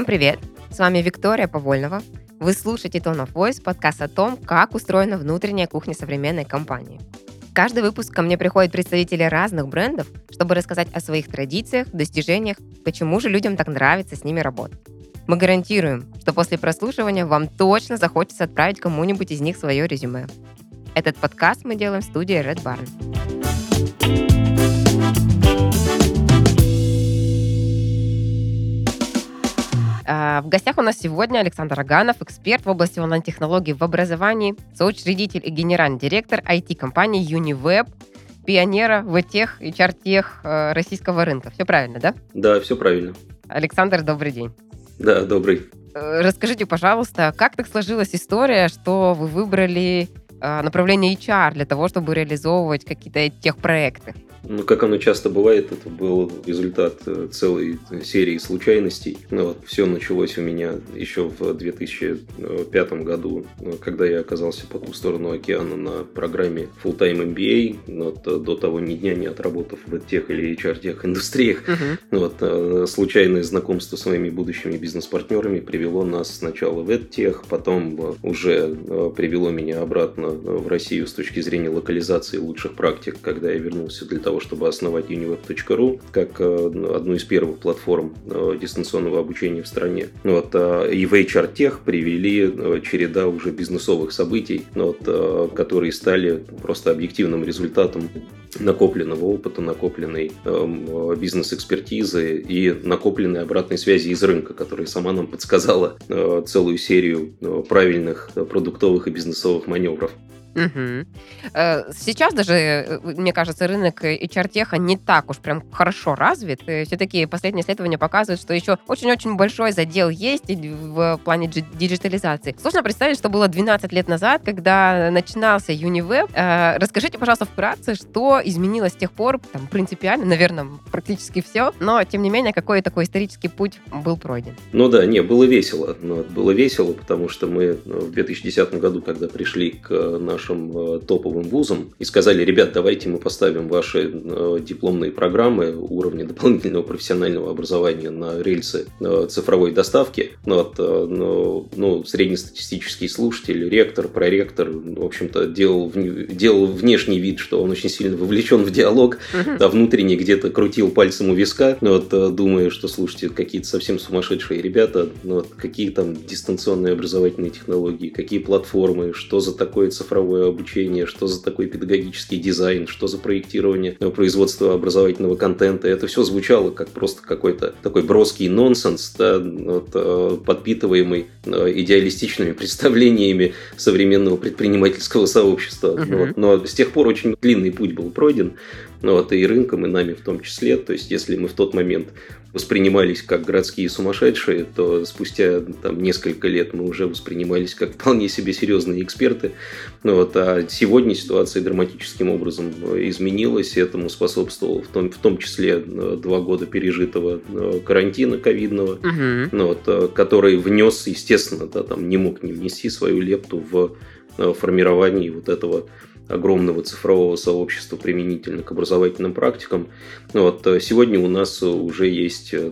Всем привет! С вами Виктория Повольнова. Вы слушаете Tone of Voice, подкаст о том, как устроена внутренняя кухня современной компании. Каждый выпуск ко мне приходят представители разных брендов, чтобы рассказать о своих традициях, достижениях, почему же людям так нравится с ними работать. Мы гарантируем, что после прослушивания вам точно захочется отправить кому-нибудь из них свое резюме. Этот подкаст мы делаем в студии Red Barn. В гостях у нас сегодня Александр Аганов, эксперт в области онлайн-технологий в образовании, соучредитель и генеральный директор IT-компании Uniweb, пионера в тех и чартех э, российского рынка. Все правильно, да? Да, все правильно. Александр, добрый день. Да, добрый. Э, расскажите, пожалуйста, как так сложилась история, что вы выбрали э, направление HR для того, чтобы реализовывать какие-то техпроекты? Ну, как оно часто бывает, это был результат э, целой серии случайностей. Ну, вот, все началось у меня еще в 2005 году, э, когда я оказался по ту сторону океана на программе Full-Time MBA. Ну, вот, э, до того ни дня не отработав в тех или HR-тех индустриях. Uh-huh. Вот, случайное знакомство с моими будущими бизнес-партнерами привело нас сначала в EdTech, потом уже привело меня обратно в Россию с точки зрения локализации лучших практик, когда я вернулся для того, того, чтобы основать uniweb.ru как э, одну из первых платформ э, дистанционного обучения в стране. Вот, э, и в HR Tech привели череда уже бизнесовых событий, вот, которые стали просто объективным результатом накопленного опыта, накопленной э, бизнес-экспертизы и накопленной обратной связи из рынка, которая сама нам подсказала э, целую серию э, правильных продуктовых и бизнесовых маневров. Угу. Сейчас даже, э, мне кажется, рынок HR-теха не так уж прям хорошо развит. Все-таки последние исследования показывают, что еще очень-очень большой задел есть в плане диджитализации. Сложно представить, что было 12 лет назад, когда начинался. Э, расскажите, пожалуйста, вкратце, что изменилось с тех пор, там, принципиально, наверное, практически все, но, тем не менее, какой такой исторический путь был пройден? Ну да, не, было весело. Было весело, потому что мы в 2010 году, когда пришли к нашему нашим э, топовым вузам и сказали, ребят, давайте мы поставим ваши э, дипломные программы уровня дополнительного профессионального образования на рельсы э, цифровой доставки. Ну, вот, ну, ну, среднестатистический слушатель, ректор, проректор, в общем-то, делал, делал внешний вид, что он очень сильно вовлечен в диалог, а внутренне где-то крутил пальцем у виска, ну, вот, думая, что, слушайте, какие-то совсем сумасшедшие ребята, ну, вот, какие там дистанционные образовательные технологии, какие платформы, что за такое цифровое цифровое обучение, что за такой педагогический дизайн, что за проектирование производства образовательного контента. Это все звучало как просто какой-то такой броский нонсенс, да, вот, э, подпитываемый э, идеалистичными представлениями современного предпринимательского сообщества. Uh-huh. Вот. Но с тех пор очень длинный путь был пройден, ну, вот, и рынком, и нами в том числе. То есть, если мы в тот момент воспринимались как городские сумасшедшие, то спустя там, несколько лет мы уже воспринимались как вполне себе серьезные эксперты. Ну, вот, а сегодня ситуация драматическим образом изменилась, и этому способствовал в том, в том числе э, два года пережитого э, карантина ковидного, угу. ну, вот, э, который внес, естественно, да, там, не мог не внести свою лепту в формировании вот этого огромного цифрового сообщества применительно к образовательным практикам. Вот, э, сегодня у нас уже есть э,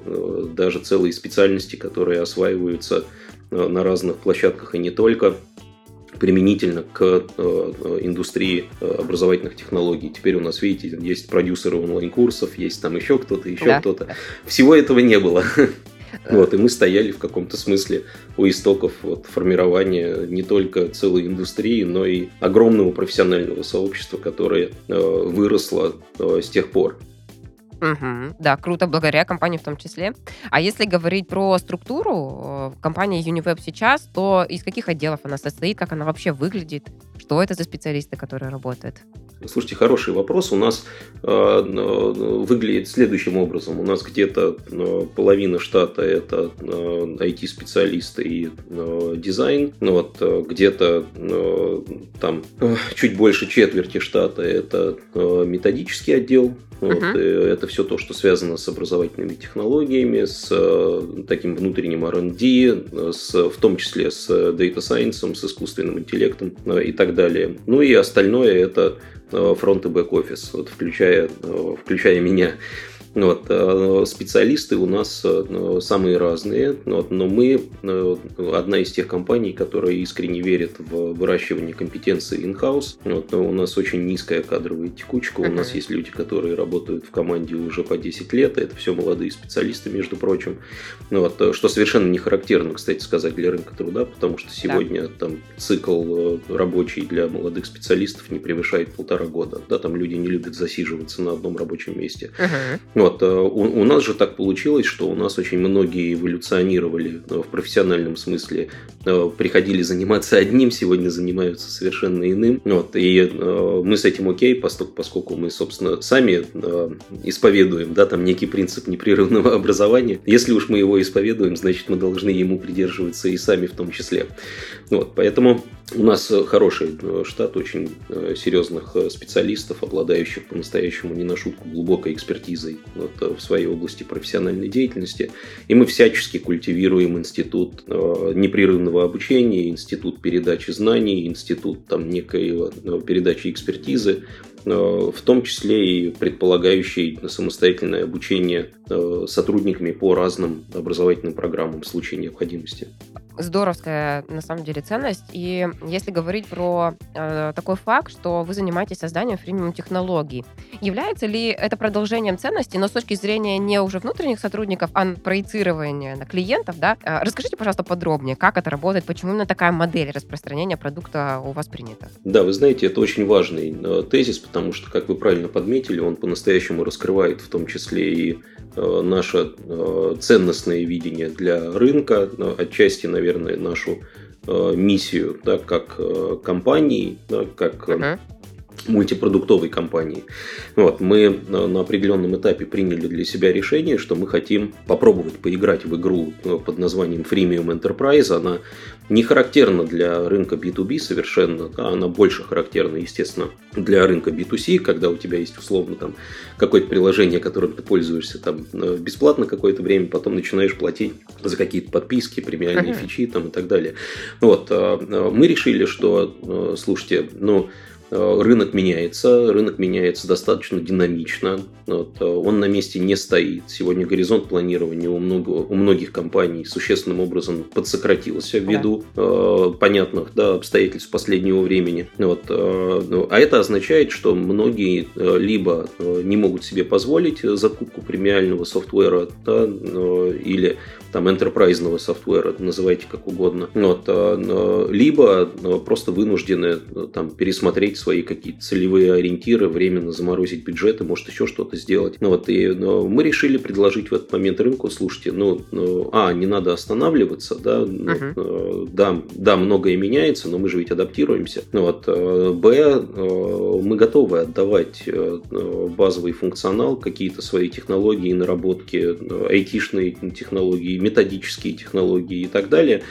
даже целые специальности, которые осваиваются э, на разных площадках и не только применительно к индустрии образовательных технологий. Теперь у нас, видите, есть продюсеры онлайн-курсов, есть там еще кто-то, еще да. кто-то. Всего этого не было. Вот, и мы стояли в каком-то смысле у истоков вот, формирования не только целой индустрии, но и огромного профессионального сообщества, которое э, выросло э, с тех пор. Угу. Да, круто, благодаря компании в том числе. А если говорить про структуру э, компании Uniweb сейчас, то из каких отделов она состоит, как она вообще выглядит, что это за специалисты, которые работают? Слушайте, хороший вопрос. У нас э, э, выглядит следующим образом. У нас где-то э, половина штата это э, IT-специалисты и э, дизайн. Ну, вот, э, где-то э, там э, чуть больше четверти штата это э, методический отдел. Вот, uh-huh. Это все то, что связано с образовательными технологиями, с э, таким внутренним R&D, с, в том числе с Data Science, с искусственным интеллектом э, и так далее. Ну и остальное это Э, фронт и бэк-офис, вот включая, э, включая меня. Вот, э, специалисты у нас э, самые разные, вот, но мы одна из тех компаний, которая искренне верит в выращивание компетенции in-house. Вот, у нас очень низкая кадровая текучка, у нас есть люди, которые работают в команде уже по 10 лет, это все молодые специалисты, между прочим. Вот, что совершенно не характерно, кстати сказать, для рынка труда, потому что сегодня да. там цикл рабочий для молодых специалистов не превышает полтора года. Да, там люди не любят засиживаться на одном рабочем месте. Uh-huh. Вот, э, у, у нас же так получилось, что у нас очень многие эволюционировали э, в профессиональном смысле, э, приходили заниматься одним, сегодня занимаются совершенно иным. Вот, и мы с этим окей, поскольку, поскольку мы, собственно, сами исповедуем, да, там некий принцип непрерывного образования. Если уж мы его исповедуем, значит, мы должны ему придерживаться и сами в том числе. Вот, поэтому у нас хороший штат очень серьезных специалистов, обладающих по-настоящему не на шутку глубокой экспертизой вот, в своей области профессиональной деятельности. И мы всячески культивируем институт э, непрерывного обучения, институт передачи знаний, институт там, некой э, передачи экспертизы, э, в том числе и предполагающий самостоятельное обучение сотрудниками по разным образовательным программам в случае необходимости здоровская, на самом деле, ценность. И если говорить про э, такой факт, что вы занимаетесь созданием фримиум технологий, является ли это продолжением ценности, но с точки зрения не уже внутренних сотрудников, а проецирования на клиентов, да? Э, расскажите, пожалуйста, подробнее, как это работает, почему именно такая модель распространения продукта у вас принята? Да, вы знаете, это очень важный э, тезис, потому что, как вы правильно подметили, он по-настоящему раскрывает в том числе и наше э, ценностное видение для рынка, отчасти, наверное, нашу э, миссию, да, как э, компании, да, как uh-huh. Мультипродуктовой компании. Вот, мы на, на определенном этапе приняли для себя решение, что мы хотим попробовать поиграть в игру под названием Freemium Enterprise. Она не характерна для рынка B2B совершенно, да, она больше характерна, естественно, для рынка B2C, когда у тебя есть условно там какое-то приложение, которым ты пользуешься там э, бесплатно какое-то время, потом начинаешь платить за какие-то подписки, премиальные uh-huh. фичи там и так далее. Вот, э, э, мы решили, что, слушайте, ну, Э, рынок меняется, рынок меняется достаточно динамично. Вот, э, он на месте не стоит. Сегодня горизонт планирования у, много, у многих компаний существенным образом подсократился ввиду да. э, понятных да, обстоятельств последнего времени. Вот, э, ну, а это означает, что многие э, либо не могут себе позволить закупку премиального софтвера да, э, или там enterprise софтвера, называйте как угодно. Вот, а, либо просто вынуждены там, пересмотреть свои какие-то целевые ориентиры, временно заморозить бюджеты, может еще что-то сделать. Ну, вот, и мы решили предложить в этот момент рынку, слушайте, ну, ну а, не надо останавливаться, да, uh-huh. да, да, многое меняется, но мы же ведь адаптируемся. Ну, вот, б, мы готовы отдавать базовый функционал, какие-то свои технологии, наработки, айтишные технологии, методические технологии и так далее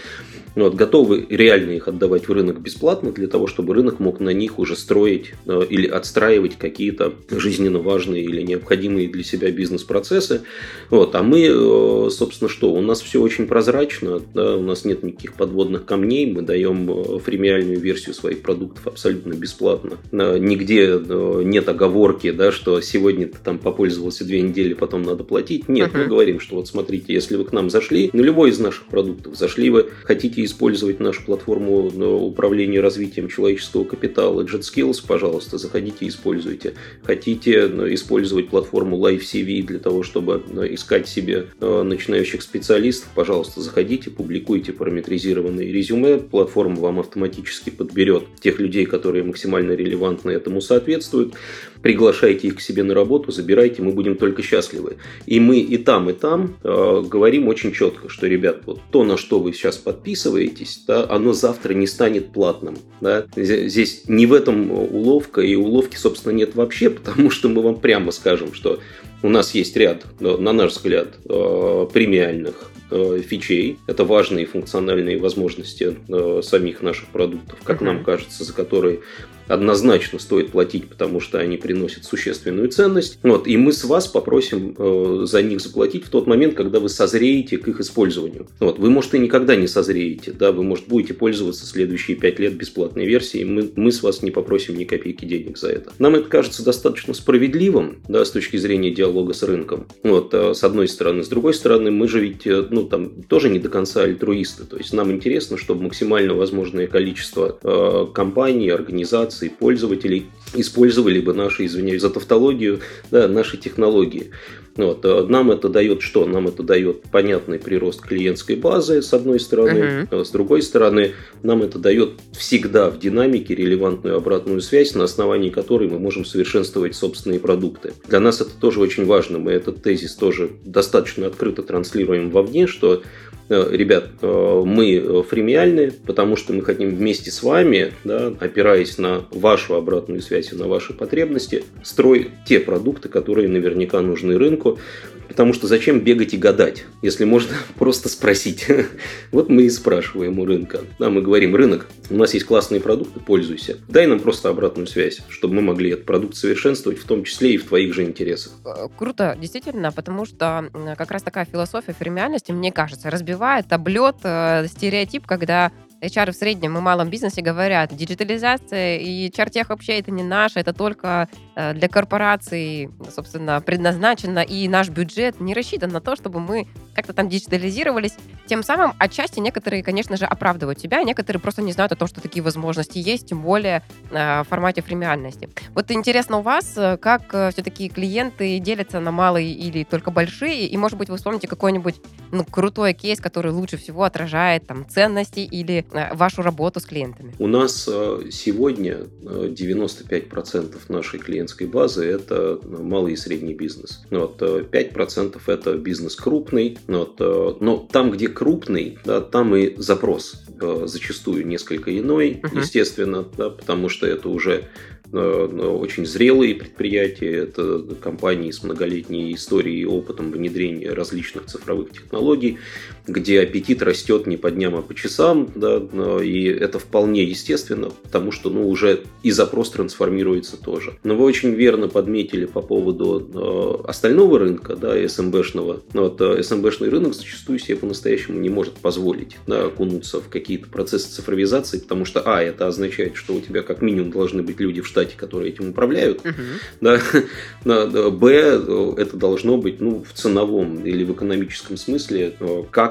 ну, вот, готовы реально их отдавать в рынок бесплатно для того, чтобы рынок мог на них уже строить э, или отстраивать какие-то жизненно важные или необходимые для себя бизнес-процессы. Вот, а мы, э, собственно, что? У нас все очень прозрачно, да, у нас нет никаких подводных камней, мы даем э, фремиальную версию своих продуктов абсолютно бесплатно. Нигде нет оговорки, да, что сегодня ты там попользовался две недели, потом надо платить. Нет, uh-huh. мы говорим, что вот смотрите, если вы к нам зашли, на любой из наших продуктов зашли вы, хотите использовать нашу платформу управления развитием человеческого капитала? JetSkills, пожалуйста, заходите, используйте. Хотите ну, использовать платформу LiveCV для того, чтобы ну, искать себе э, начинающих специалистов, пожалуйста, заходите, публикуйте параметризированные резюме, платформа вам автоматически подберет тех людей, которые максимально релевантны этому соответствуют приглашайте их к себе на работу, забирайте, мы будем только счастливы. И мы и там, и там э, говорим очень четко, что, ребят, вот то, на что вы сейчас подписываетесь, да, оно завтра не станет платным. Да? Здесь не в этом уловка, и уловки, собственно, нет вообще, потому что мы вам прямо скажем, что у нас есть ряд, э, на наш взгляд, э, премиальных э, фичей. Это важные функциональные возможности самих наших продуктов, как uh-huh. нам кажется, за которые однозначно стоит платить, потому что они приносят существенную ценность. Вот, и мы с вас попросим э, за них заплатить в тот момент, когда вы созреете к их использованию. Вот, вы, может, и никогда не созреете, да, вы, может, будете пользоваться следующие пять лет бесплатной версией, мы, мы с вас не попросим ни копейки денег за это. Нам это кажется достаточно справедливым, да, с точки зрения диалога с рынком. Вот, с одной стороны. С другой стороны, мы же ведь, ну, там, тоже не до конца альтруисты. То есть нам интересно, чтобы максимально возможное количество компаний, организаций, пользователей использовали бы наши, извиняюсь за тавтологию, да, наши технологии. Вот. Э, нам это дает что? Нам это дает понятный прирост клиентской базы, с одной стороны. Uh-huh. С другой стороны, нам это дает всегда в динамике релевантную обратную связь, на основании которой мы можем совершенствовать собственные продукты. Для нас это тоже очень важно. Мы этот тезис тоже достаточно открыто транслируем вовне, что ребят, э, мы фремиальны, потому что мы хотим вместе с вами, да, опираясь на вашу обратную связь и на ваши потребности, строить те продукты, которые наверняка нужны рынку, Потому что зачем бегать и гадать, если можно просто спросить. Вот мы и спрашиваем у рынка. Да, мы говорим, рынок, у нас есть классные продукты, пользуйся. Дай нам просто обратную связь, чтобы мы могли этот продукт совершенствовать, в том числе и в твоих же интересах. Э, круто, действительно, потому что как раз такая философия фремиальности, мне кажется, разбивает, облет э, стереотип, когда HR в среднем и малом бизнесе говорят, диджитализация и чартех вообще это не наше, это только э, для корпораций, собственно, предназначено, и наш бюджет не рассчитан на то, чтобы мы как-то там диджитализировались. Тем самым отчасти некоторые, конечно же, оправдывают себя, некоторые просто не знают о том, что такие возможности есть, тем более э, в формате премиальности. Вот интересно у вас, э, как все-таки клиенты делятся на малые или только большие, и, может быть, вы вспомните какой-нибудь ну, крутой кейс, который лучше всего отражает там ценности или вашу работу с клиентами? У нас э, сегодня 95% э, нашей клиентской базы – это малый и средний бизнес. Вот, 5% – это бизнес крупный. Вот, но там, где крупный, да, там и запрос зачастую несколько иной, uh-huh. естественно, да, потому что это уже очень зрелые предприятия, это компании с многолетней историей и опытом внедрения различных цифровых технологий, где аппетит растет не по дням, а по часам, да, и это вполне естественно, потому что ну, уже и запрос трансформируется тоже. Но вы очень верно подметили по поводу остального рынка, да, СМБшного. Вот, СМБшный рынок зачастую себе по-настоящему не может позволить да, окунуться в какие-то процессы цифровизации, потому что, а, это означает, что у тебя как минимум должны быть люди в штате, которые этим управляют, uh-huh. да, б, это должно быть ну, в ценовом или в экономическом смысле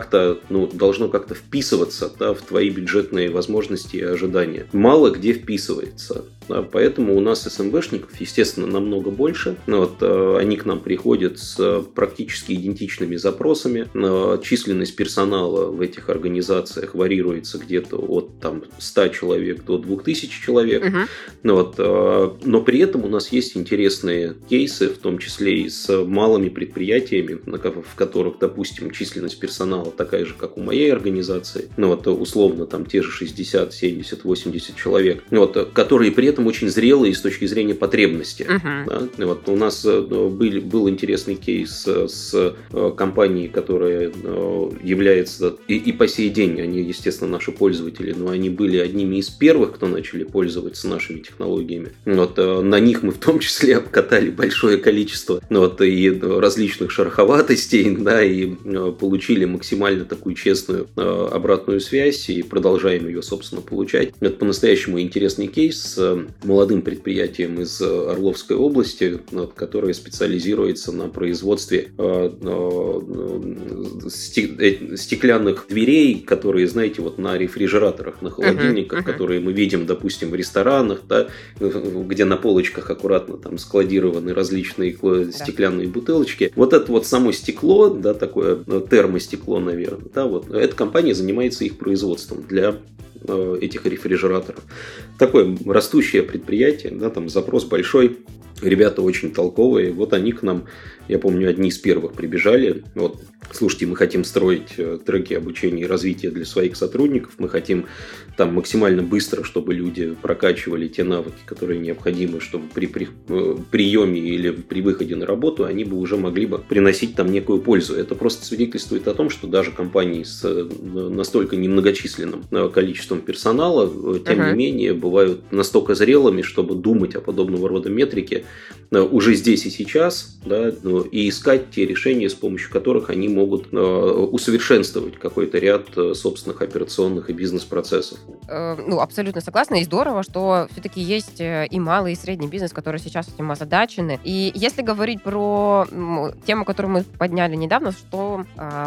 как-то, ну, должно как-то вписываться да, в твои бюджетные возможности и ожидания. Мало где вписывается. Поэтому у нас СМБшников, естественно, намного больше. Ну вот, э, они к нам приходят с практически идентичными запросами. Э, численность персонала в этих организациях варьируется где-то от там, 100 человек до 2000 человек. Угу. Вот, э, но при этом у нас есть интересные кейсы, в том числе и с малыми предприятиями, в которых, допустим, численность персонала такая же, как у моей организации. Ну вот, условно, там те же 60, 70, 80 человек. Ну, вот, которые при этом этом очень зрелые с точки зрения потребности. Uh-huh. Да? Вот у нас э, был, был интересный кейс э, с э, компанией, которая является и, и по сей день, они, естественно, наши пользователи, но они были одними из первых, кто начали пользоваться нашими технологиями. Вот на них мы в том числе обкатали большое количество ну, вот, и различных шероховатостей, да, и получили максимально такую честную обратную связь и продолжаем ее, собственно, получать. Это по-настоящему интересный кейс молодым предприятием из э, Орловской области, которое специализируется на производстве э, э, стеклянных дверей, которые, знаете, вот на рефрижераторах, на холодильниках, uh-huh, uh-huh. которые мы видим, допустим, в ресторанах, да, где на полочках аккуратно там складированы различные да. стеклянные бутылочки. Вот это вот само стекло, да, такое термостекло, наверное, да, вот эта компания занимается их производством для этих рефрижераторов. Такое растущее предприятие, да, там запрос большой, ребята очень толковые. Вот они к нам, я помню, одни из первых прибежали. Вот, слушайте, мы хотим строить э, треки обучения и развития для своих сотрудников. Мы хотим там максимально быстро, чтобы люди прокачивали те навыки, которые необходимы, чтобы при, при э, приеме или при выходе на работу они бы уже могли бы приносить там некую пользу. Это просто свидетельствует о том, что даже компании с э, настолько немногочисленным количеством персонала, тем uh-huh. не менее, бывают настолько зрелыми, чтобы думать о подобного рода метрике Э, уже здесь и сейчас, да, ну, и искать те решения, с помощью которых они могут э, усовершенствовать какой-то ряд э, собственных операционных и бизнес-процессов. Ну, абсолютно согласна. И здорово, что все-таки есть и малый, и средний бизнес, которые сейчас этим озадачены. И если говорить про тему, которую мы подняли недавно, что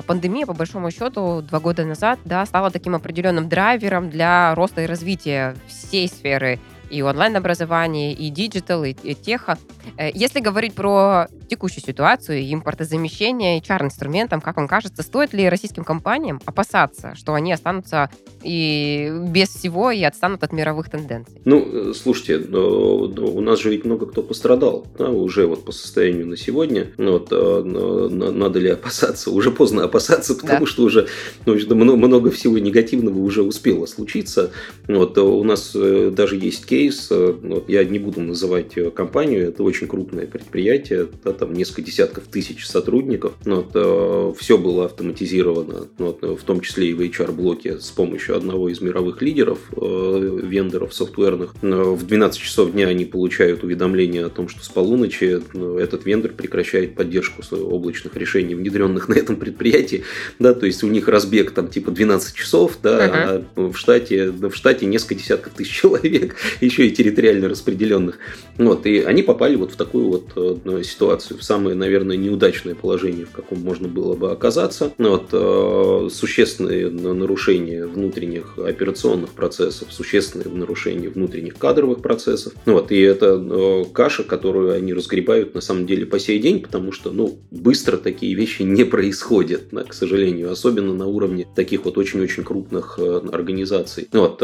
пандемия, по большому счету, два года назад, да, стала таким определенным драйвером для роста и развития всей сферы и онлайн-образование, и digital, и, и tech а. Э, если говорить про текущую ситуацию, импортозамещение, HR-инструментом, как вам кажется, стоит ли российским компаниям опасаться, что они останутся и без всего и отстанут от мировых тенденций? Ну, э, слушайте, у нас же ведь много кто пострадал да, уже вот по состоянию на сегодня. Ну вот, э, надо ли опасаться? Уже поздно опасаться, потому да. что уже ну, много всего негативного уже успело случиться. Вот, у нас даже есть кейс кейс, э, вот, я не буду называть э, компанию, это очень крупное предприятие, да, там несколько десятков тысяч сотрудников, вот, э, все было автоматизировано, вот, в том числе и в HR-блоке с помощью одного из мировых лидеров, вендоров софтверных. В 12 часов дня они получают уведомление о том, что с полуночи этот вендор прекращает поддержку облачных решений, внедренных на этом предприятии, да, то есть у них разбег там типа 12 часов, да, uh-huh. а в штате, в штате несколько десятков тысяч человек, и еще и территориально распределенных. Вот, и они попали вот в такую вот э, ситуацию, в самое, наверное, неудачное положение, в каком можно было бы оказаться. Вот, э, существенные нарушения внутренних операционных процессов, существенные нарушения внутренних кадровых процессов. Вот, и это э, каша, которую они разгребают на самом деле по сей день, потому что, ну, быстро такие вещи не происходят, к сожалению, особенно на уровне таких вот очень-очень крупных организаций. Вот,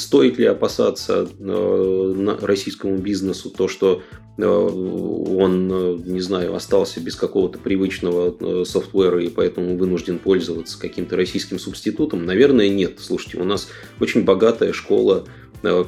стоит ли опасаться российскому бизнесу то, что э, он, э, не знаю, остался без какого-то привычного софтвера и поэтому вынужден пользоваться каким-то российским субститутом? Наверное, нет. Слушайте, у нас очень богатая школа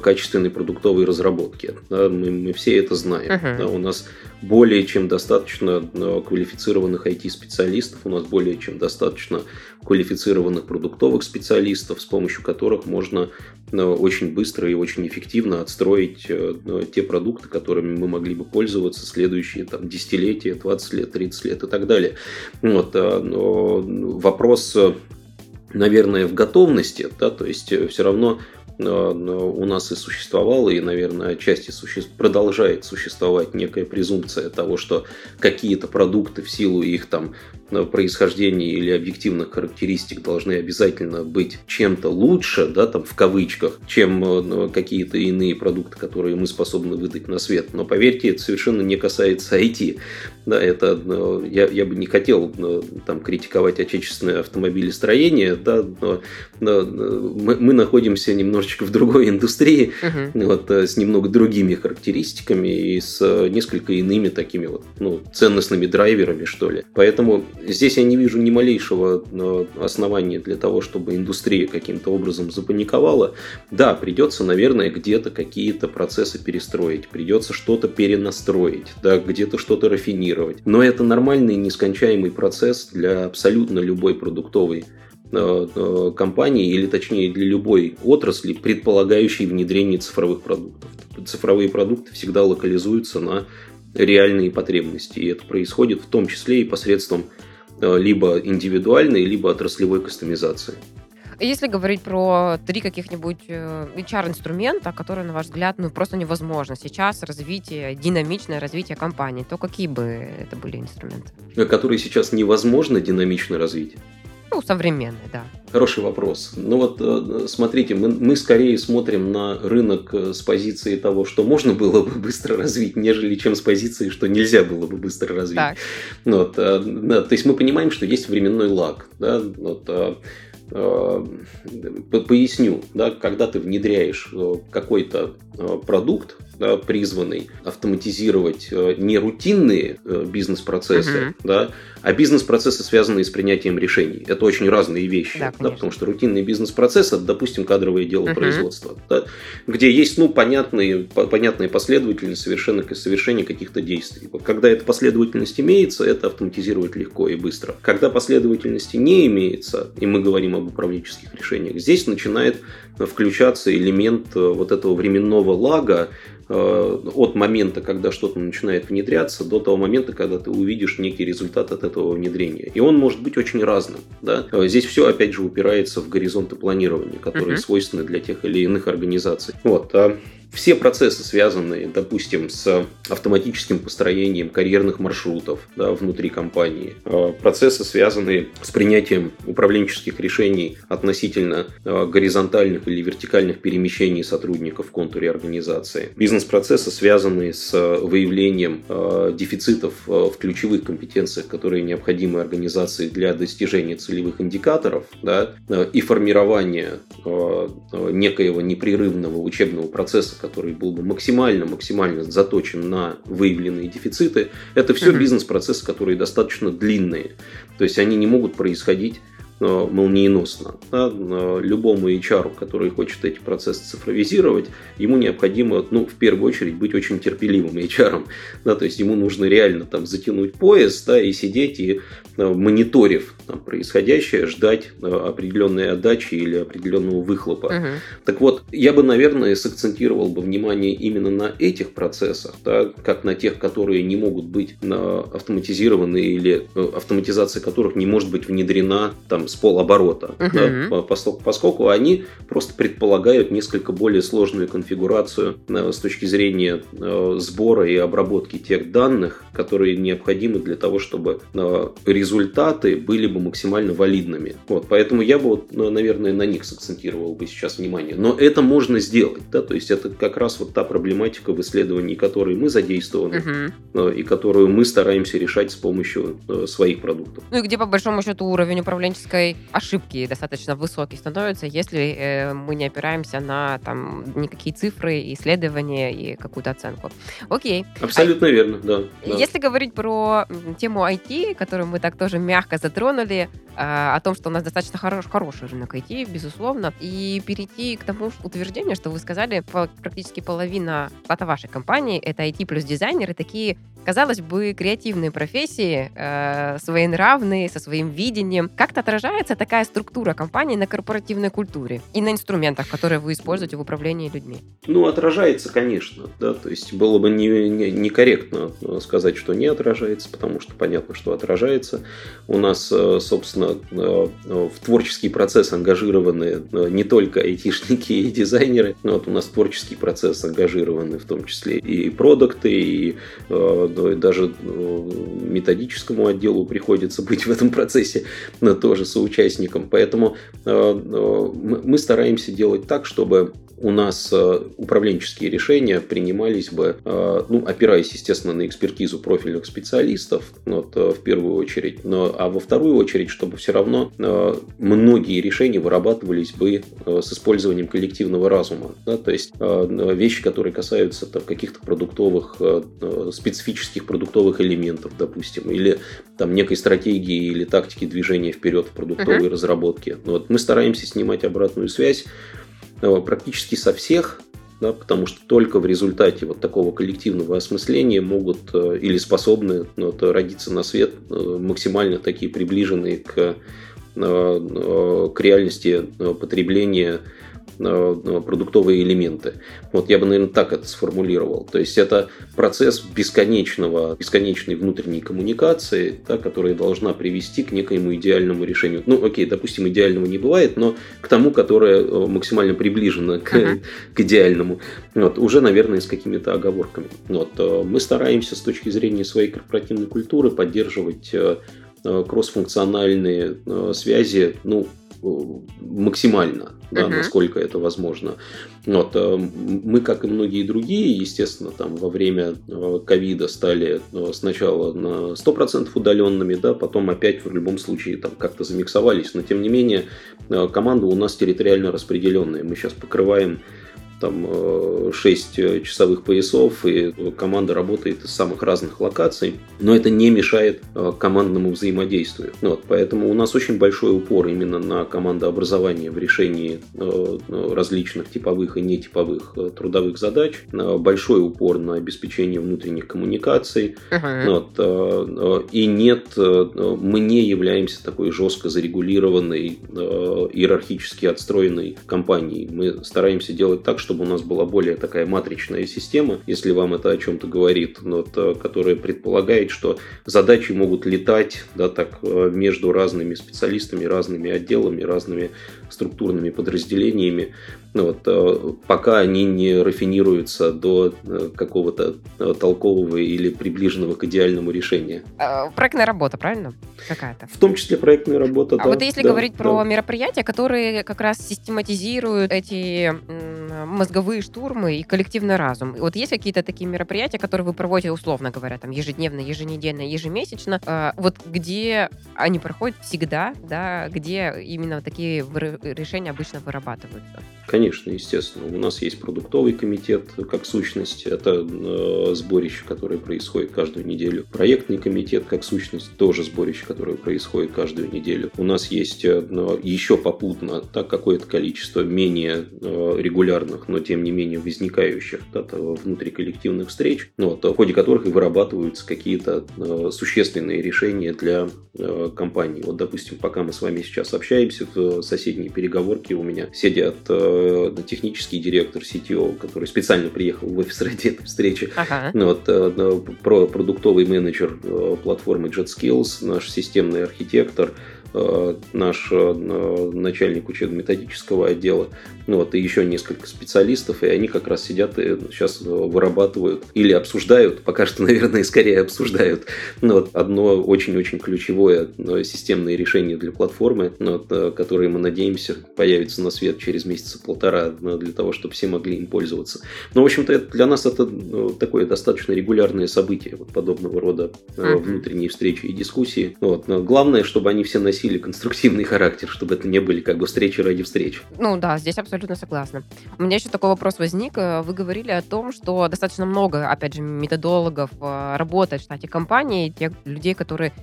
качественной продуктовой разработки. Да, мы, мы все это знаем. Uh-huh. Да, у нас более чем достаточно квалифицированных IT-специалистов, у нас более чем достаточно квалифицированных продуктовых специалистов, с помощью которых можно очень быстро и очень эффективно отстроить э, те продукты, которыми мы могли бы пользоваться следующие там, десятилетия, 20 лет, 30 лет и так далее. Вот, а, вопрос наверное, в готовности, да, то есть э, все равно у нас и существовало, и, наверное, отчасти суще... продолжает существовать некая презумпция того, что какие-то продукты в силу их там происхождения или объективных характеристик должны обязательно быть чем-то лучше, да, там в кавычках, чем э, какие-то иные продукты, которые мы способны выдать на свет. Но поверьте, это совершенно не касается IT. Да, это э, я, я бы не хотел э, там критиковать отечественное автомобилестроение, да, но, но мы, мы находимся немножечко в другой индустрии, uh-huh. вот, с немного другими характеристиками и с несколько иными такими вот, ну, ценностными драйверами, что ли. Поэтому здесь я не вижу ни малейшего э, основания для того, чтобы индустрия каким-то образом запаниковала. Да, придется, наверное, где-то какие-то процессы перестроить, придется что-то перенастроить, да, где-то что-то рафинировать. Но это нормальный нескончаемый процесс для абсолютно любой продуктовой Э, э, компании, или точнее для любой отрасли, предполагающей внедрение цифровых продуктов. Цифровые продукты всегда локализуются на реальные потребности, и это происходит в том числе и посредством либо индивидуальной, либо отраслевой кастомизации. Если говорить про три каких-нибудь HR-инструмента, которые, на ваш взгляд, ну просто невозможно сейчас развитие, динамичное развитие компании, то какие бы это были инструменты? Которые сейчас невозможно динамично развить? Ну, современный, да. Хороший вопрос. Ну вот, э, смотрите, мы, мы скорее смотрим на рынок э, с позиции того, что можно было бы быстро развить, нежели чем с позиции, что нельзя было бы быстро развить. Так. Вот, э, да, то есть мы понимаем, что есть временной лаг. Да? Вот, поясню, да, когда ты внедряешь какой-то продукт, да, призванный автоматизировать не рутинные бизнес-процессы, uh-huh. да, а бизнес-процессы, связанные с принятием решений. Это очень разные вещи. Да, да, потому что рутинный бизнес-процесс, это, допустим, кадровое дело uh-huh. производства, да, где есть ну, понятные, понятные последовательность совершенно, совершения каких-то действий. Вот когда эта последовательность имеется, это автоматизировать легко и быстро. Когда последовательности не имеется, и мы говорим об управленческих решениях, здесь начинает включаться элемент вот этого временного лага, Э, от момента, когда что-то начинает внедряться, до того момента, когда ты увидишь некий результат от этого внедрения. И он может быть очень разным. Да? Э, здесь все, опять же, упирается в горизонты планирования, которые uh-huh. свойственны для тех или иных организаций. Вот. Все процессы, связанные, допустим, с автоматическим построением карьерных маршрутов да, внутри компании, а, процессы, связанные с принятием управленческих решений относительно а, горизонтальных или вертикальных перемещений сотрудников в контуре организации, бизнес-процессы, связанные с выявлением а, дефицитов в ключевых компетенциях, которые необходимы организации для достижения целевых индикаторов, да, и формирование некоего непрерывного учебного процесса, который был бы максимально-максимально заточен на выявленные дефициты, это все uh-huh. бизнес-процессы, которые достаточно длинные. То есть они не могут происходить молниеносно. Да? Любому HR, который хочет эти процессы цифровизировать, ему необходимо, ну, в первую очередь, быть очень терпеливым HR. Да? То есть ему нужно реально там затянуть пояс да, и сидеть и э, мониторив там, происходящее, ждать э, определенной отдачи или определенного выхлопа. Угу. Так вот, я бы, наверное, сакцентировал бы внимание именно на этих процессах, да, как на тех, которые не могут быть автоматизированы или автоматизация которых не может быть внедрена там с полоборота, угу. да, поскольку, поскольку они просто предполагают несколько более сложную конфигурацию э, с точки зрения э, сбора и обработки тех данных, которые необходимы для того, чтобы э, результаты были бы максимально валидными. Вот, поэтому я бы, вот, наверное, на них сакцентировал бы сейчас внимание. Но это можно сделать, да, то есть это как раз вот та проблематика в исследовании, которой мы задействованы угу. и которую мы стараемся решать с помощью своих продуктов. Ну и где по большому счету уровень управленческой риской ошибки достаточно высокий становится, если э, мы не опираемся на там никакие цифры, исследования и какую-то оценку. Окей. Абсолютно а, верно, да, да. Если говорить про тему IT, которую мы так тоже мягко затронули, э, о том, что у нас достаточно хорош, хороший рынок IT, безусловно, и перейти к тому утверждению, что вы сказали, практически половина штата вашей компании это IT плюс дизайнеры, такие, казалось бы, креативные профессии, э, своенравные, со своим видением. Как-то отражается такая структура компании на корпоративной культуре и на инструментах, которые вы используете в управлении людьми? Ну, отражается, конечно, да, то есть было бы некорректно не, не, корректно сказать, что не отражается, потому что понятно, что отражается. У нас, э, собственно, э, в творческий процесс ангажированы э, не только айтишники и дизайнеры, но вот у нас творческий процесс ангажированы в том числе и продукты, и даже методическому отделу приходится быть в этом процессе тоже соучастником. Поэтому э, э, мы стараемся делать так, чтобы у нас э, управленческие решения принимались бы, ну, опираясь, естественно, на экспертизу профильных специалистов, вот, в первую очередь, но, а во вторую очередь, чтобы все равно многие решения вырабатывались бы с использованием коллективного разума. Да, то есть вещи, которые касаются там, каких-то продуктовых, специфических продуктовых элементов, допустим, или там некой стратегии или тактики движения вперед в продуктовой uh-huh. разработке. Вот мы стараемся снимать обратную связь э, практически со всех, да, потому что только в результате вот такого коллективного осмысления могут э, или способны ну, вот, родиться на свет э, максимально такие приближенные к, к реальности потребления Э, продуктовые элементы. Вот я бы, наверное, так это сформулировал. То есть это процесс бесконечного, бесконечной внутренней коммуникации, да, которая должна привести к некоему идеальному решению. Ну, окей, допустим, идеального не бывает, но к тому, которое э, максимально приближено к, uh-huh. к идеальному. Вот, уже, наверное, с какими-то оговорками. Вот, э, мы стараемся с точки зрения своей корпоративной культуры поддерживать кроссфункциональные связи, ну, максимально, да, uh-huh. насколько это возможно. Вот, э, мы, как и многие другие, естественно, там во время э, ковида стали э, сначала на 100% удаленными, да, потом опять в любом случае там как-то замиксовались, но тем не менее команда у нас территориально распределенная. Мы сейчас покрываем там 6 часовых поясов, и команда работает из самых разных локаций, но это не мешает командному взаимодействию. Вот, поэтому у нас очень большой упор именно на командообразование в решении различных типовых и нетиповых трудовых задач, большой упор на обеспечение внутренних коммуникаций. Uh-huh. Вот, и нет, мы не являемся такой жестко зарегулированной, иерархически отстроенной компанией. Мы стараемся делать так, чтобы у нас была более такая матричная система, если вам это о чем-то говорит, вот, которая предполагает, что задачи могут летать да, так, между разными специалистами, разными отделами, разными структурными подразделениями, ну, вот, э, пока они не рафинируются до э, какого-то э, толкового или приближенного к идеальному решения. Проектная работа, правильно? Какая-то. В том числе проектная работа, а да. вот если да, говорить да. про мероприятия, которые как раз систематизируют эти мозговые штурмы и коллективный разум. Вот есть какие-то такие мероприятия, которые вы проводите, условно говоря, там ежедневно, еженедельно, ежемесячно, вот где они проходят всегда, да, где именно такие решения обычно вырабатываются? Конечно, естественно. У нас есть продуктовый комитет как сущность. Это э, сборище, которое происходит каждую неделю. Проектный комитет как сущность тоже сборище, которое происходит каждую неделю. У нас есть э, еще попутно так какое-то количество менее э, регулярных, но тем не менее возникающих внутриколлективных встреч, ну, вот, в ходе которых и вырабатываются какие-то существенные решения для компании. Вот, допустим, пока мы с вами сейчас общаемся, в соседней переговорке у меня сидят технический директор CTO, который специально приехал в офис ради этой встречи. Ага. Ну, вот, э, про продуктовый менеджер э, платформы JetSkills, наш системный архитектор, наш начальник учебно-методического отдела, ну вот, и еще несколько специалистов, и они как раз сидят и сейчас вырабатывают или обсуждают, пока что, наверное, скорее обсуждают, ну, вот, одно очень-очень ключевое системное решение для платформы, ну, вот, которое мы надеемся появится на свет через месяца полтора ну, для того, чтобы все могли им пользоваться. Но, в общем-то, для нас это ну, такое достаточно регулярное событие, вот подобного рода uh-huh. внутренние встречи и дискуссии. Вот. Но главное, чтобы они все носили конструктивный характер, чтобы это не были как бы встречи ради встреч. Ну да, здесь абсолютно согласна. У меня еще такой вопрос возник. Вы говорили о том, что достаточно много, опять же, методологов э, работает в штате компании, тех людей, которые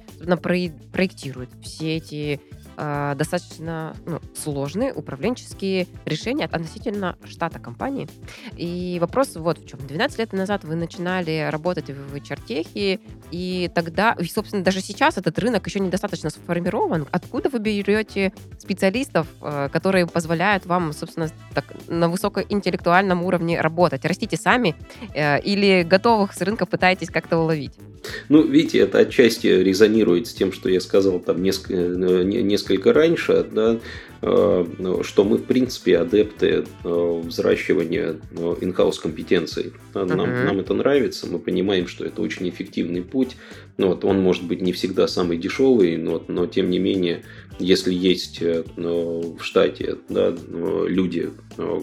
проектируют все эти э, достаточно ну, сложные управленческие решения относительно штата компании. И вопрос вот в чем. 12 лет назад вы начинали работать в чертехе, и тогда, и, собственно, даже сейчас этот рынок еще недостаточно сформирован. Откуда вы берете специалистов, э, которые позволяют вам, собственно, так, на высокоинтеллектуальном уровне работать? Растите сами э, или готовых с рынка пытаетесь как-то уловить? Ну, видите, это отчасти резонирует с тем, что я сказал там несколько, э, несколько раньше, да, что мы, в принципе, адепты э, взращивания in-house компетенций. Нам, uh-huh. нам это нравится, мы понимаем, что это очень эффективный путь. Ну, вот, он может быть не всегда самый дешевый, но, но тем не менее если есть э, в штате да, люди,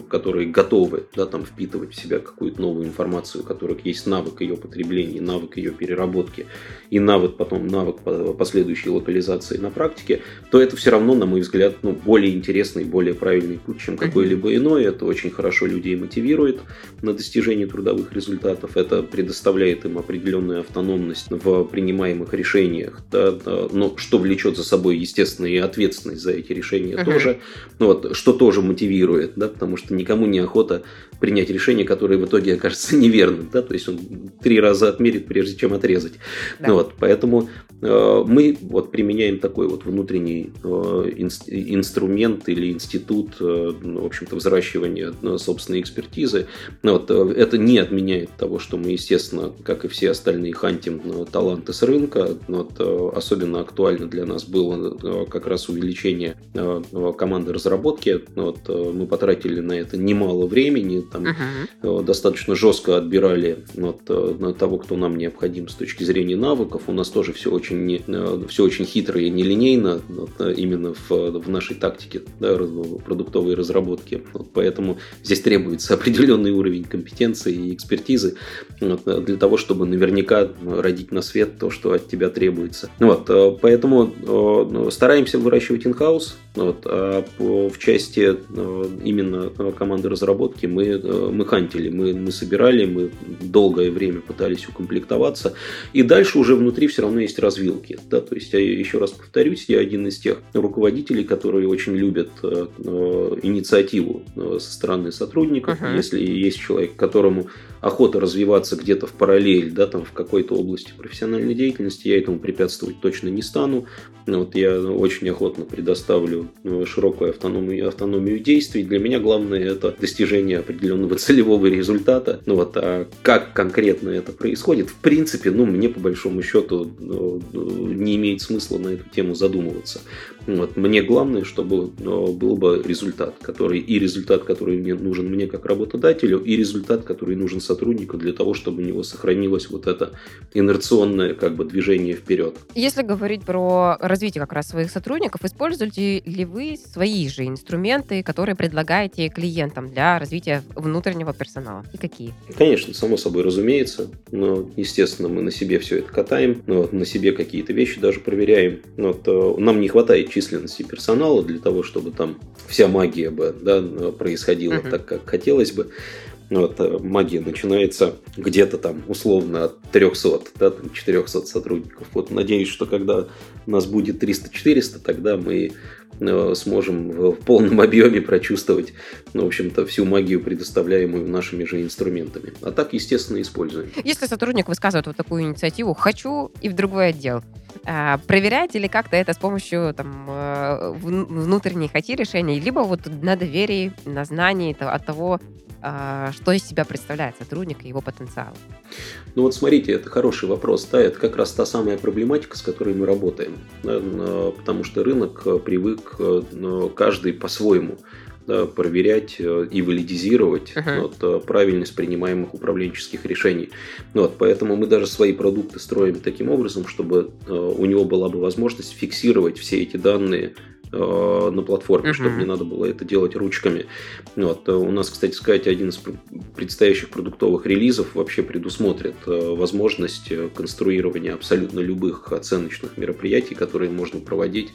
которые готовы да, там, впитывать в себя какую-то новую информацию, у которых есть навык ее потребления, навык ее переработки и навык потом навык последующей локализации на практике, то это все равно, на мой взгляд, ну, более интересный, более правильный путь, чем какой-либо иной. Это очень хорошо людей мотивирует на достижение трудовых результатов. Это предоставляет им определенную автономность в принимаемых решениях, да, но что влечет за собой, естественно, и ответственность за эти решения uh-huh. тоже, ну, вот, что тоже мотивирует, да, потому что никому не охота принять решение, которое в итоге окажется неверным, да, то есть он три раза отмерит, прежде чем отрезать. Да. Ну, вот, поэтому э, мы вот применяем такой вот внутренний э, инс- инструмент или институт, э, ну, в общем-то, взращивания э, собственной экспертизы. Ну, вот, э, это не отменяет того, что мы, естественно, как и все остальные, хантим таланты с рынка. Ну, вот, особенно актуально для нас было как раз увеличение команды разработки. Вот, мы потратили на это немало времени, там uh-huh. достаточно жестко отбирали вот, э, того, кто нам необходим с точки зрения навыков. У нас тоже все очень, не, все очень хитро и нелинейно вот, именно в, в нашей тактике да, продуктовой разработки. Вот, поэтому здесь требуется определенный уровень компетенции и экспертизы вот, для того, чтобы наверняка родить на свет то, что от тебя требуется. Вот, поэтому стараемся выращивать in-house, Вот. А в части именно команды разработки мы, мы хантили, мы, мы собирали, мы долгое время пытались укомплектоваться. И дальше уже внутри все равно есть развилки. Да? То есть, я еще раз повторюсь, я один из тех руководителей, которые очень любят инициативу со стороны сотрудников. Uh-huh. Если есть человек, которому охота развиваться где-то в параллель, да, там в какой-то области профессиональной деятельности, я этому препятствовать точно не стану. Вот я очень охотно предоставлю э, широкую автономию, автономию действий. Для меня главное это достижение определенного целевого результата. Ну вот, а как конкретно это происходит, в принципе, ну, мне по большому счету э, не имеет смысла на эту тему задумываться. Вот, мне главное, чтобы э, был бы результат, который и результат, который мне нужен мне как работодателю, и результат, который нужен сотруднику для того, чтобы у него сохранилось вот это инерционное как бы движение вперед. Если говорить про развитие как раз своих сотрудников, используете ли вы свои же инструменты, которые предлагаете клиентам для развития внутреннего персонала? И какие? Конечно, само собой разумеется. Но, естественно, мы на себе все это катаем, но на себе какие-то вещи даже проверяем. Вот, э, нам не хватает численности персонала для того, чтобы там вся магия бы да, происходила uh-huh. так, как хотелось бы. Вот, э, магия начинается где-то там условно от 300, да, там 400 сотрудников. Вот надеюсь, что когда нас будет 300-400, тогда мы сможем в полном объеме прочувствовать, ну, в общем-то, всю магию, предоставляемую нашими же инструментами. А так, естественно, используем. Если сотрудник высказывает вот такую инициативу «хочу» и в другой отдел, а, проверяете ли как-то это с помощью там, э, внутренних IT-решений, либо вот на доверии, на знании от того, что из себя представляет сотрудник и его потенциал? Ну вот смотрите, это хороший вопрос. Да, это как раз та самая проблематика, с которой мы работаем. Да, потому что рынок э, привык э, каждый по-своему да, проверять э, и валидизировать uh-huh. вот, правильность принимаемых управленческих решений. Вот, поэтому мы даже свои продукты строим таким образом, чтобы у него была бы возможность фиксировать все эти данные Э, на платформе, uh-huh. чтобы не надо было это делать ручками. Вот. Э, у нас, кстати сказать, один из предстоящих продуктовых релизов вообще предусмотрит э, возможность конструирования абсолютно любых оценочных мероприятий, которые можно проводить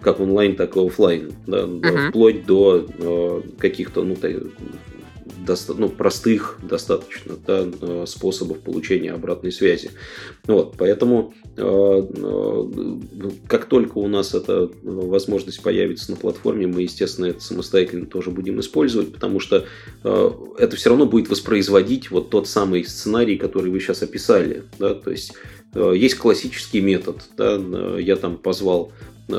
как онлайн, так и офлайн, да, uh-huh. вплоть до каких-то ну, доста- ну, простых достаточно да, э, способов получения обратной связи. Вот, поэтому э, э, как только у нас эта возможность появится на платформе, мы, естественно, это самостоятельно тоже будем использовать, потому что это все равно будет воспроизводить вот тот самый сценарий, который вы сейчас описали. Да? То есть есть классический метод. Да? Я там позвал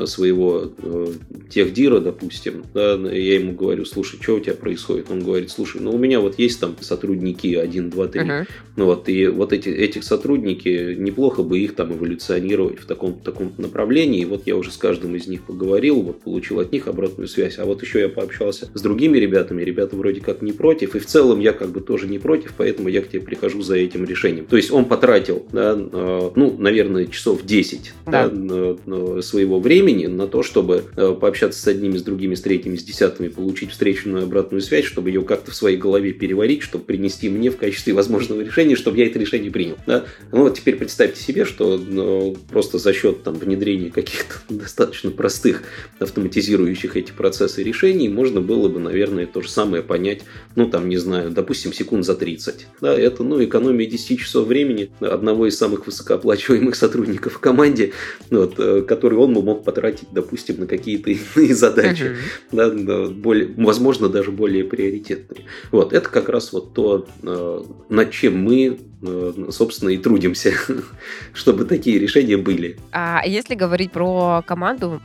своего э, техдира, допустим, да, я ему говорю, слушай, что у тебя происходит? Он говорит, слушай, ну у меня вот есть там сотрудники 1, 2, 3, uh-huh. ну вот, и вот эти, этих сотрудники, неплохо бы их там эволюционировать в таком, таком направлении, и вот я уже с каждым из них поговорил, вот получил от них обратную связь, а вот еще я пообщался с другими ребятами, ребята вроде как не против, и в целом я как бы тоже не против, поэтому я к тебе прихожу за этим решением. То есть он потратил, да, э, ну, наверное, часов 10 да. Да, своего времени, времени на то, чтобы э, пообщаться с одними, с другими, с третьими, с десятыми, получить встречную обратную связь, чтобы ее как-то в своей голове переварить, чтобы принести мне в качестве возможного решения, чтобы я это решение принял. Да? Ну вот теперь представьте себе, что ну, просто за счет там, внедрения каких-то достаточно простых автоматизирующих эти процессы решений можно было бы, наверное, то же самое понять, ну там, не знаю, допустим, секунд за 30. Да, это, ну, экономия 10 часов времени одного из самых высокооплачиваемых сотрудников в команде, вот, э, который он мог потратить, допустим, на какие-то иные задачи, да, да, более, возможно, даже более приоритетные. Вот, это как раз вот то, э, над чем мы, э, собственно, и трудимся, чтобы такие решения были. А если говорить про команду,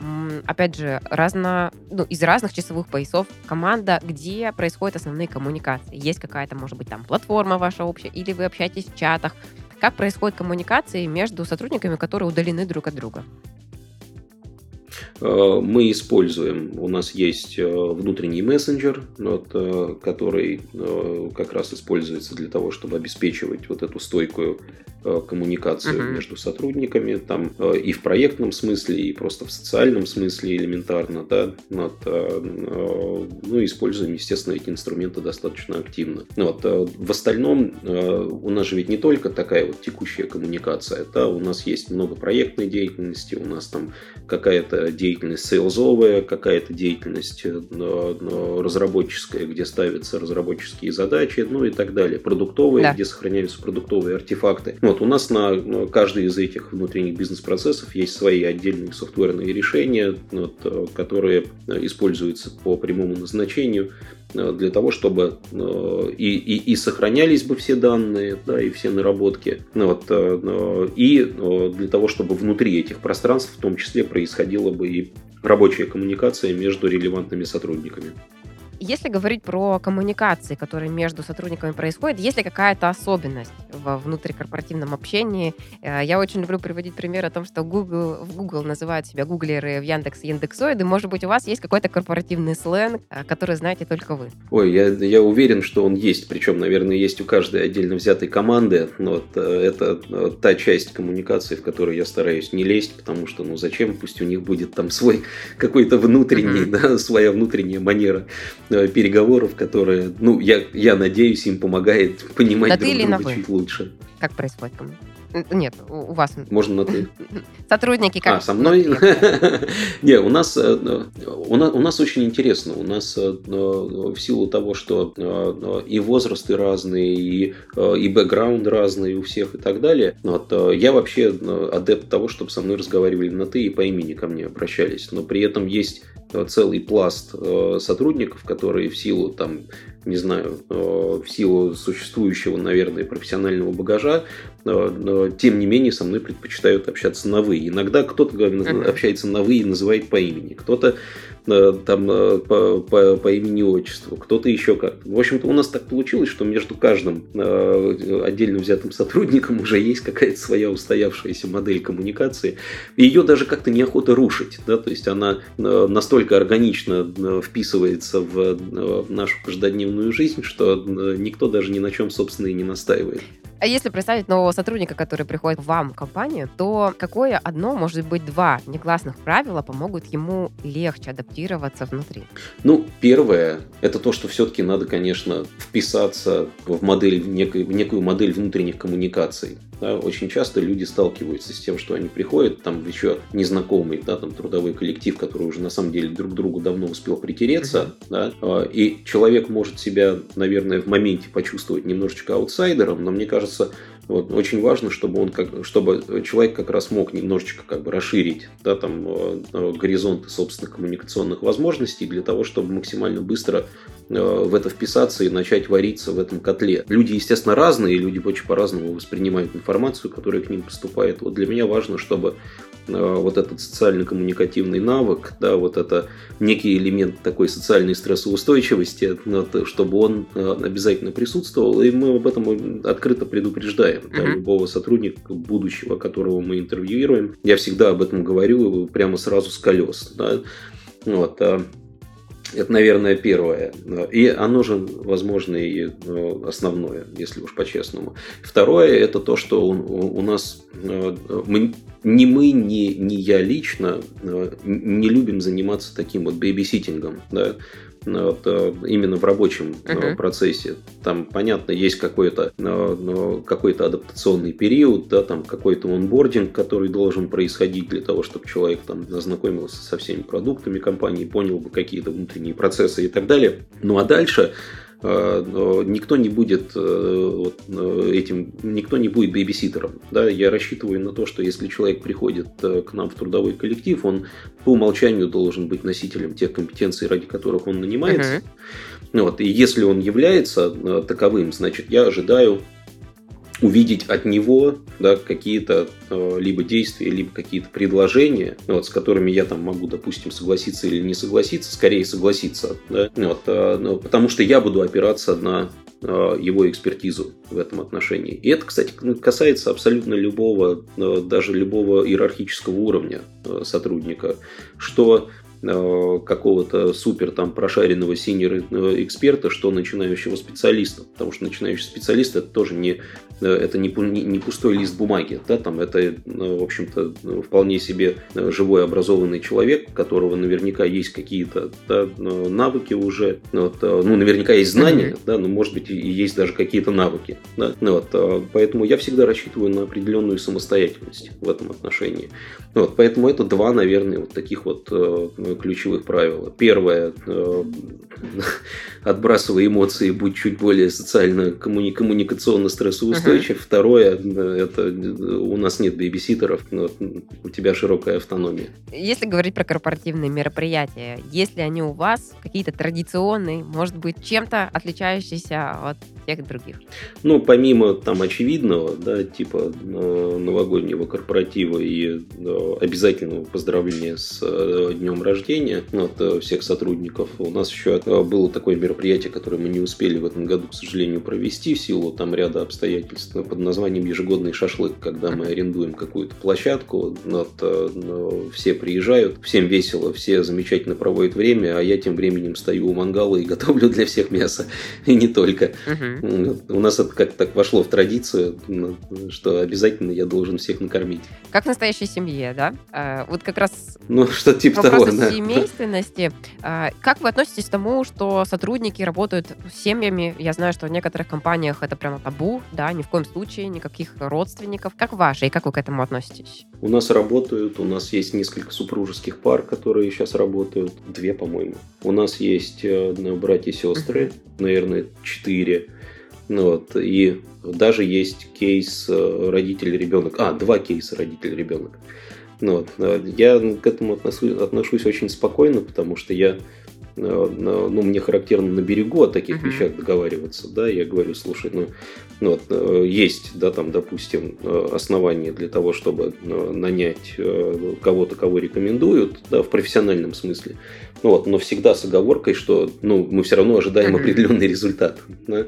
опять же, разно, ну, из разных часовых поясов команда, где происходят основные коммуникации? Есть какая-то, может быть, там платформа ваша общая, или вы общаетесь в чатах? Как происходят коммуникации между сотрудниками, которые удалены друг от друга? Э, мы используем, у нас есть э, внутренний мессенджер, э, который как раз используется для того, чтобы обеспечивать вот эту стойкую коммуникацию uh-huh. между сотрудниками, там и в проектном смысле, и просто в социальном смысле элементарно, да, вот, ну, используем, естественно, эти инструменты достаточно активно. Вот, в остальном у нас же ведь не только такая вот текущая коммуникация, да, у нас есть много проектной деятельности, у нас там какая-то деятельность сейлзовая, какая-то деятельность разработческая, где ставятся разработческие задачи, ну и так далее, продуктовые, да. где сохраняются продуктовые артефакты. Вот у нас на каждый из этих внутренних бизнес-процессов есть свои отдельные софтверные решения, вот, которые используются по прямому назначению для того, чтобы и, и, и сохранялись бы все данные, да, и все наработки, вот, и для того, чтобы внутри этих пространств в том числе происходила бы и рабочая коммуникация между релевантными сотрудниками. Если говорить про коммуникации, которые между сотрудниками происходят, есть ли какая-то особенность во внутрикорпоративном общении? Э, я очень люблю приводить пример о том, что Google, в Google называют себя гуглеры, в Яндекс Яндексоиды. Может быть, у вас есть какой-то корпоративный сленг, э, который знаете только вы? Ой, я, я уверен, что он есть. Причем, наверное, есть у каждой отдельно взятой команды. Вот, э, это та часть коммуникации, в которой я стараюсь не лезть, потому что, ну, зачем? Пусть у них будет там свой какой-то внутренний, mm-hmm. да, своя внутренняя манера переговоров, которые, ну, я, я надеюсь, им помогает понимать да друг друга чуть лучше. Как происходит? Нет, у вас. Можно на ты. Сотрудники как? А, со мной? Не, у нас, э, у нас, у нас очень интересно. У нас э, в силу того, что и возрасты разные, и, и бэкграунд разный у всех и так далее. Вот, я вообще адепт того, чтобы со мной разговаривали на ты и по имени ко мне обращались. Но при этом есть целый пласт э, сотрудников, которые в силу там, не знаю, э, в силу существующего, наверное, профессионального багажа, э, тем не менее со мной предпочитают общаться на вы. Иногда кто-то общается на вы и называет по имени, кто-то Э, там э, по, по, по имени отчеству, кто-то еще как. В общем-то, у нас так получилось, что между каждым э, отдельно взятым сотрудником уже есть какая-то своя устоявшаяся модель коммуникации. И ее даже как-то неохота рушить. Да? То есть она настолько органично вписывается в нашу каждодневную жизнь, что никто даже ни на чем, собственно, и не настаивает. А если представить нового сотрудника, который приходит в вам в компанию, то какое одно, может быть, два негласных правила помогут ему легче адаптироваться внутри? Ну, первое, это то, что все-таки надо, конечно, вписаться в модель, в, некой, в некую модель внутренних коммуникаций. Да, очень часто люди сталкиваются с тем, что они приходят, там еще незнакомый, да, там трудовой коллектив, который уже на самом деле друг к другу давно успел притереться, да, а, и человек может себя, наверное, в моменте почувствовать немножечко аутсайдером, но мне кажется, вот, очень важно, чтобы он как, чтобы человек как раз мог немножечко как бы расширить да, там, э, горизонты собственных коммуникационных возможностей для того, чтобы максимально быстро э, в это вписаться и начать вариться в этом котле. Люди, естественно, разные, люди очень по-разному воспринимают информацию, которая к ним поступает. Вот для меня важно, чтобы вот этот социально-коммуникативный навык, да, вот это некий элемент такой социальной стрессоустойчивости, чтобы он э, обязательно присутствовал, и мы об этом открыто предупреждаем да, любого сотрудника будущего, которого мы интервьюируем. Я всегда об этом говорю прямо сразу с колес. Да. Вот, а это, наверное, первое. И оно же, возможно, и ну, основное, если уж по-честному. Второе – это то, что у, нас э, мы, ни мы, ни, ни я лично э, не любим заниматься таким вот бейбиситингом. Да? Вот, э, именно в рабочем uh-huh. процессе. Там, понятно, есть какой-то какой адаптационный период, да, там какой-то онбординг, который должен происходить для того, чтобы человек там ознакомился со всеми продуктами компании, понял бы какие-то внутренние процессы и так далее. Ну а дальше Э, никто не будет э, вот, э, этим, никто не будет бейбиситером. Да? Я рассчитываю на то, что если человек приходит к нам в трудовой коллектив, он по умолчанию должен быть носителем тех компетенций, ради которых он нанимается. Uh-huh. Вот, и если он является таковым, значит, я ожидаю увидеть от него да, какие-то э, либо действия, либо какие-то предложения, вот, с которыми я там могу, допустим, согласиться или не согласиться, скорее согласиться, да, вот, э, ну, потому что я буду опираться на э, его экспертизу в этом отношении. И это, кстати, касается абсолютно любого, даже любого иерархического уровня сотрудника, что э, какого-то супер там прошаренного синер эксперта, что начинающего специалиста. Потому что начинающий специалист это тоже не, это не, не пустой лист бумаги. Да, там это, в общем-то, вполне себе живой образованный человек, у которого наверняка есть какие-то да, навыки уже. Вот, ну, наверняка есть знания, да, но может быть и есть даже какие-то навыки. Да, вот, поэтому я всегда рассчитываю на определенную самостоятельность в этом отношении. Вот, поэтому это два, наверное, вот таких вот э, ключевых правила. Первое, э, отбрасывай эмоции, будь чуть более социально коммуни- коммуникационно стрессоустойчив. Uh-huh. Второе, это у нас нет бейбиситеров, но у тебя широкая автономия. Если говорить про корпоративные мероприятия, если они у вас какие-то традиционные, может быть, чем-то отличающиеся от всех других? Ну, помимо там очевидного, да, типа э, новогоднего корпоратива и э, обязательного поздравления с э, днем рождения от всех сотрудников, у нас еще было такое мероприятие, которое мы не успели в этом году, к сожалению, провести в силу там ряда обстоятельств под названием ежегодный шашлык, когда мы арендуем какую-то площадку, вот, все приезжают, всем весело, все замечательно проводят время, а я тем временем стою у мангала и готовлю для всех мясо, и не только. Угу. У нас это как-то так вошло в традицию, что обязательно я должен всех накормить. Как в настоящей семье, да? А, вот как раз ну, что типа того, да. семейственности. А, как вы относитесь к тому, что сотрудники работают с семьями? Я знаю, что в некоторых компаниях это прямо табу, да, ни в коем случае, никаких родственников. Как ваши, и как вы к этому относитесь? У нас работают, у нас есть несколько супружеских пар, которые сейчас работают, две, по-моему. У нас есть э, братья и сестры, наверное, четыре. Ну, вот, и даже есть кейс э, родитель-ребенок. А, два кейса родитель-ребенок. Ну, вот, э, я к этому отношусь, отношусь очень спокойно, потому что я ну, мне характерно на берегу о таких uh-huh. вещах договариваться, да, я говорю, слушай, ну, ну вот, есть, да, там, допустим, основания для того, чтобы нанять кого-то, кого рекомендуют, да, в профессиональном смысле, ну вот, но всегда с оговоркой, что, ну, мы все равно ожидаем uh-huh. определенный результат, да?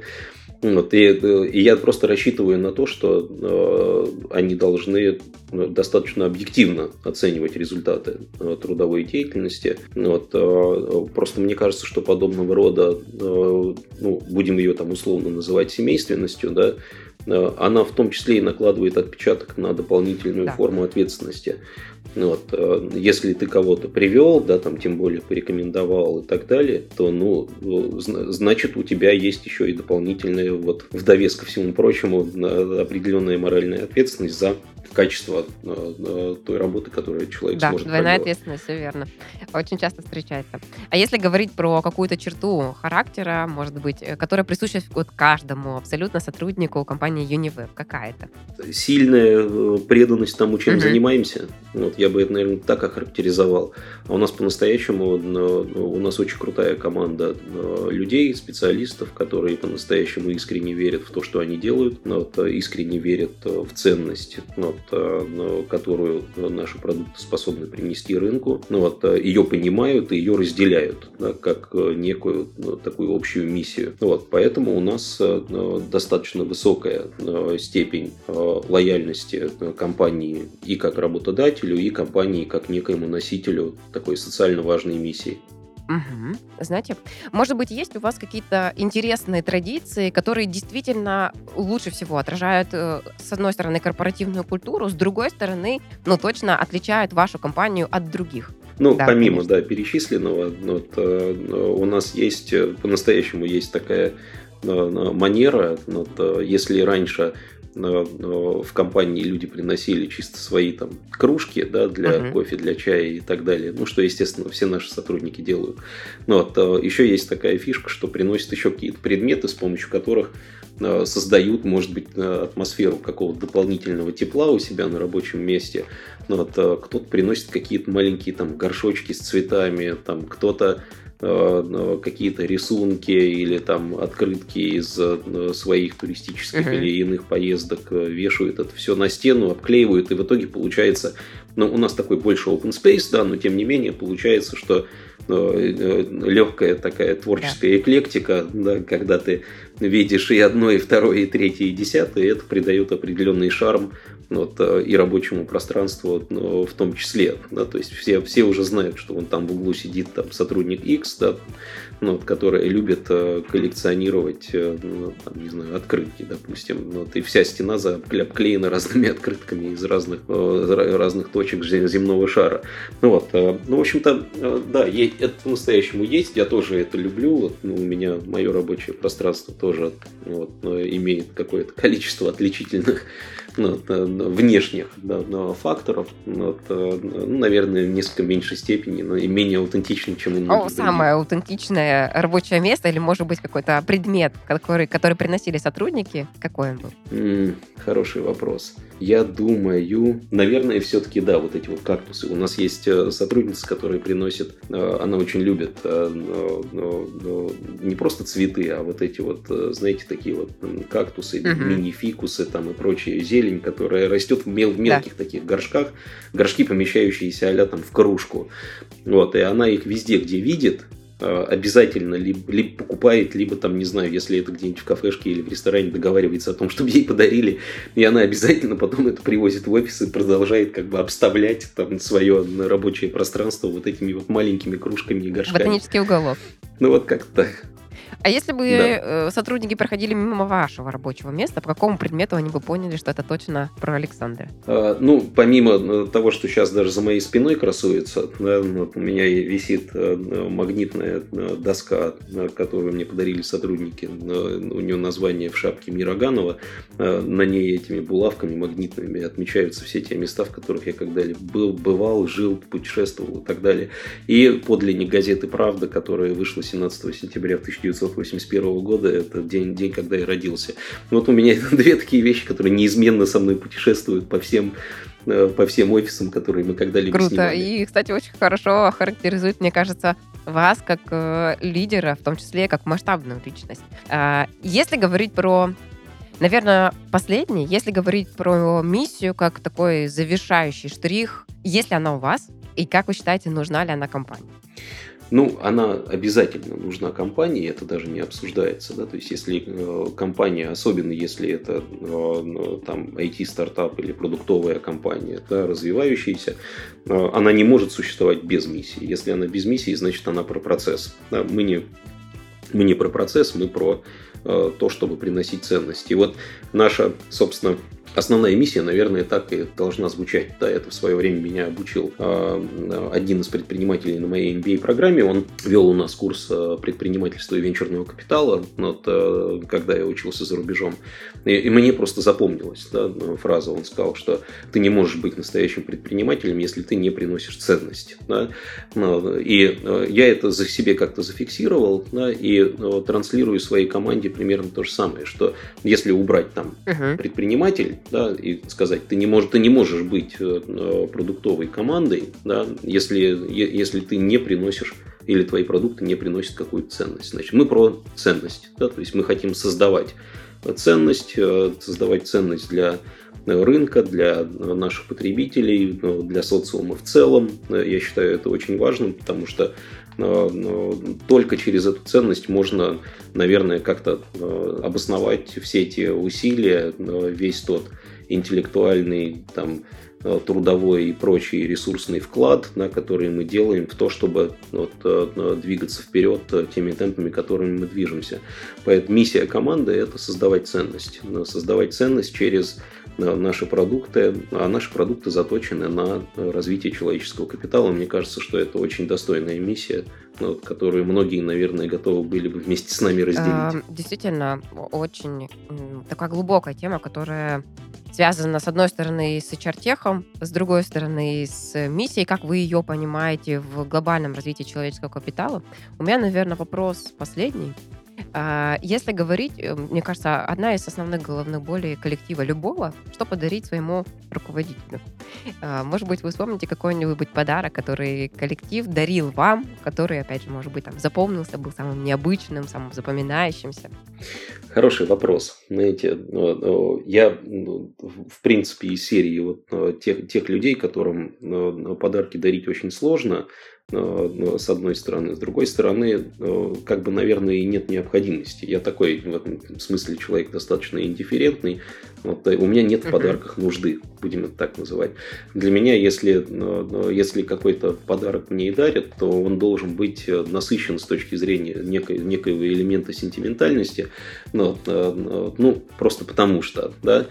Вот, и, и я просто рассчитываю на то, что э, они должны ну, достаточно объективно оценивать результаты э, трудовой деятельности. Вот, э, просто мне кажется, что подобного рода, э, ну, будем ее там условно называть семейственностью, да, э, она в том числе и накладывает отпечаток на дополнительную да. форму ответственности. Ну вот, э, если ты кого-то привел, да, там, тем более порекомендовал и так далее, то, ну, значит, у тебя есть еще и дополнительная, вот, в довес ко всему прочему, определенная моральная ответственность за качество э, э, той работы, которую человек да, сможет двойная проделать. ответственность, все верно. Очень часто встречается. А если говорить про какую-то черту характера, может быть, э, которая присуща вот каждому абсолютно сотруднику компании Uniweb, какая-то? Сильная преданность тому, чем угу. занимаемся. Вот я бы это, наверное, так охарактеризовал. А у нас по-настоящему, у нас очень крутая команда людей, специалистов, которые по-настоящему искренне верят в то, что они делают, искренне верят в ценность вот, Э, которую наши продукты способны принести рынку, ну, вот, э, ее понимают и ее разделяют да, как э, некую ну, такую общую миссию. Вот, поэтому у нас достаточно высокая степень лояльности компании и как работодателю, и компании как некоему носителю такой социально важной миссии. Угу. Знаете, может быть, есть у вас какие-то интересные традиции, которые действительно лучше всего отражают, э, с одной стороны, корпоративную культуру, с другой стороны, ну, точно отличают вашу компанию от других? Ну, да, помимо, конечно. да, перечисленного, вот, э, у нас есть, э, по-настоящему есть такая манера, вот, если раньше в компании люди приносили чисто свои там кружки да, для uh-huh. кофе, для чая и так далее. Ну, что, естественно, все наши сотрудники делают. Но вот, э, еще есть такая фишка, что приносят еще какие-то предметы, с помощью которых э, создают, может быть, э, атмосферу какого-то дополнительного тепла у себя на рабочем месте. Ну, вот, кто-то приносит какие-то маленькие там горшочки с цветами, там кто-то какие-то рисунки или там открытки из э, своих туристических uh-huh. или иных поездок, э, вешают это все на стену, обклеивают, и в итоге получается, ну, у нас такой больше open space, да, но тем не менее получается, что легкая такая творческая да. эклектика, да, когда ты видишь и одно, и второе, и третье, и десятое, это придает определенный шарм вот, э, и рабочему пространству ну, в том числе. Да, то есть все, все уже знают, что он там в углу сидит там, сотрудник X, да, ну, вот, которые любят э, коллекционировать, э, ну, там, не знаю, открытки, допустим. Ну, вот, и вся стена обклеена разными открытками из разных, э, разных точек земного шара. Ну, вот, ну, в общем-то, да, это по-настоящему есть, я тоже это люблю. Вот, ну, у меня мое рабочее пространство тоже вот, имеет какое-то количество отличительных ну, внешних да, факторов, вот, ну, наверное, в несколько меньшей степени, но и менее аутентичный, чем у многих. О, самое аутентичное рабочее место или, может быть, какой-то предмет, который, который приносили сотрудники? Какой он был? Хороший вопрос. Я думаю, наверное, все-таки, да, вот эти вот кактусы. У нас есть э, сотрудница, которая приносит, э, она очень любит э, не просто цветы, а вот эти вот, знаете, такие вот кактусы, угу. мини-фикусы там и прочая зелень, которая растет в, мел, в мелких да. таких горшках, горшки, помещающиеся а там в кружку. Вот, и она их везде, где видит, обязательно либо, либо покупает, либо там, не знаю, если это где-нибудь в кафешке или в ресторане договаривается о том, чтобы ей подарили, и она обязательно потом это привозит в офис и продолжает как бы обставлять там свое рабочее пространство вот этими вот маленькими кружками и горшками. Ботанический уголок. Ну вот как-то так. А если бы да. Э, сотрудники проходили мимо вашего рабочего места, по какому предмету они бы поняли, что это точно про Александра? А, ну, помимо э, того, что сейчас даже за моей спиной красуется, да, вот у меня висит э, магнитная доска, которую мне подарили сотрудники. У нее название в шапке Мироганова. На ней этими булавками магнитными отмечаются все те места, в которых я когда-либо был, бывал, жил, путешествовал и так далее. И подлинник газеты «Правда», которая вышла 17 сентября 1900 1981 года, это день, день, когда я родился. Вот у меня две такие вещи, которые неизменно со мной путешествуют по всем э, по всем офисам, которые мы когда-либо Круто. снимали. И, кстати, очень хорошо характеризует, мне кажется, вас как э, лидера, в том числе как масштабную личность. Э, если говорить про Наверное, последний, если говорить про миссию как такой завершающий штрих, есть ли она у вас, и как вы считаете, нужна ли она компании? Ну, она обязательно нужна компании, это даже не обсуждается. Да? То есть, если э, компания, особенно если это э, там IT-стартап или продуктовая компания, да, развивающаяся, э, она не может существовать без миссии. Если она без миссии, значит, она про процесс. Да? Мы, не, мы не про процесс, мы про то, чтобы приносить ценности. И вот наша, собственно, Основная миссия, наверное, так и должна звучать. Да, это в свое время меня обучил э, один из предпринимателей на моей MBA-программе. Он вел у нас курс э, предпринимательства и венчурного капитала, вот, э, когда я учился за рубежом. И, и мне просто запомнилась да, фраза. Он сказал, что ты не можешь быть настоящим предпринимателем, если ты не приносишь ценность. Да? И я это за себе как-то зафиксировал да, и транслирую своей команде примерно то же самое, что если убрать там uh-huh. предприниматель, да, и сказать, ты не, можешь, ты не можешь быть э, продуктовой командой, да, если, если ты не приносишь или твои продукты не приносят какую-то ценность. Значит, мы про ценность, да, то есть мы хотим создавать ценность, э, создавать ценность для рынка, для наших потребителей, для социума в целом. Я считаю это очень важным, потому что э, только через эту ценность можно, наверное, как-то э, обосновать все эти усилия, весь тот интеллектуальный, там, трудовой и прочий ресурсный вклад, на который мы делаем в то, чтобы вот, двигаться вперед теми темпами, которыми мы движемся. Поэтому миссия команды – это создавать ценность. Создавать ценность через наши продукты, а наши продукты заточены на развитие человеческого капитала. Мне кажется, что это очень достойная миссия, которую многие, наверное, готовы были бы вместе с нами разделить. А, действительно, очень такая глубокая тема, которая связана, с одной стороны, с HR-техом, с другой стороны, с миссией, как вы ее понимаете в глобальном развитии человеческого капитала. У меня, наверное, вопрос последний. А, если говорить, э, мне кажется, одна из основных головных болей коллектива любого, что подарить своему руководителю. А, может быть, вы вспомните какой-нибудь подарок, который коллектив дарил вам, который, опять же, может быть, там запомнился, был самым необычным, самым запоминающимся. Хороший вопрос. Знаете, я, ну, в принципе, из серии вот тех, тех людей, которым подарки дарить очень сложно, с одной стороны. С другой стороны, как бы, наверное, и нет необходимости. Я такой в этом смысле человек достаточно индифферентный. Вот, у меня нет в подарках нужды, будем это так называть. Для меня, если, если какой-то подарок мне и дарят, то он должен быть насыщен с точки зрения некой, некоего элемента сентиментальности. Ну, ну, просто потому что, да.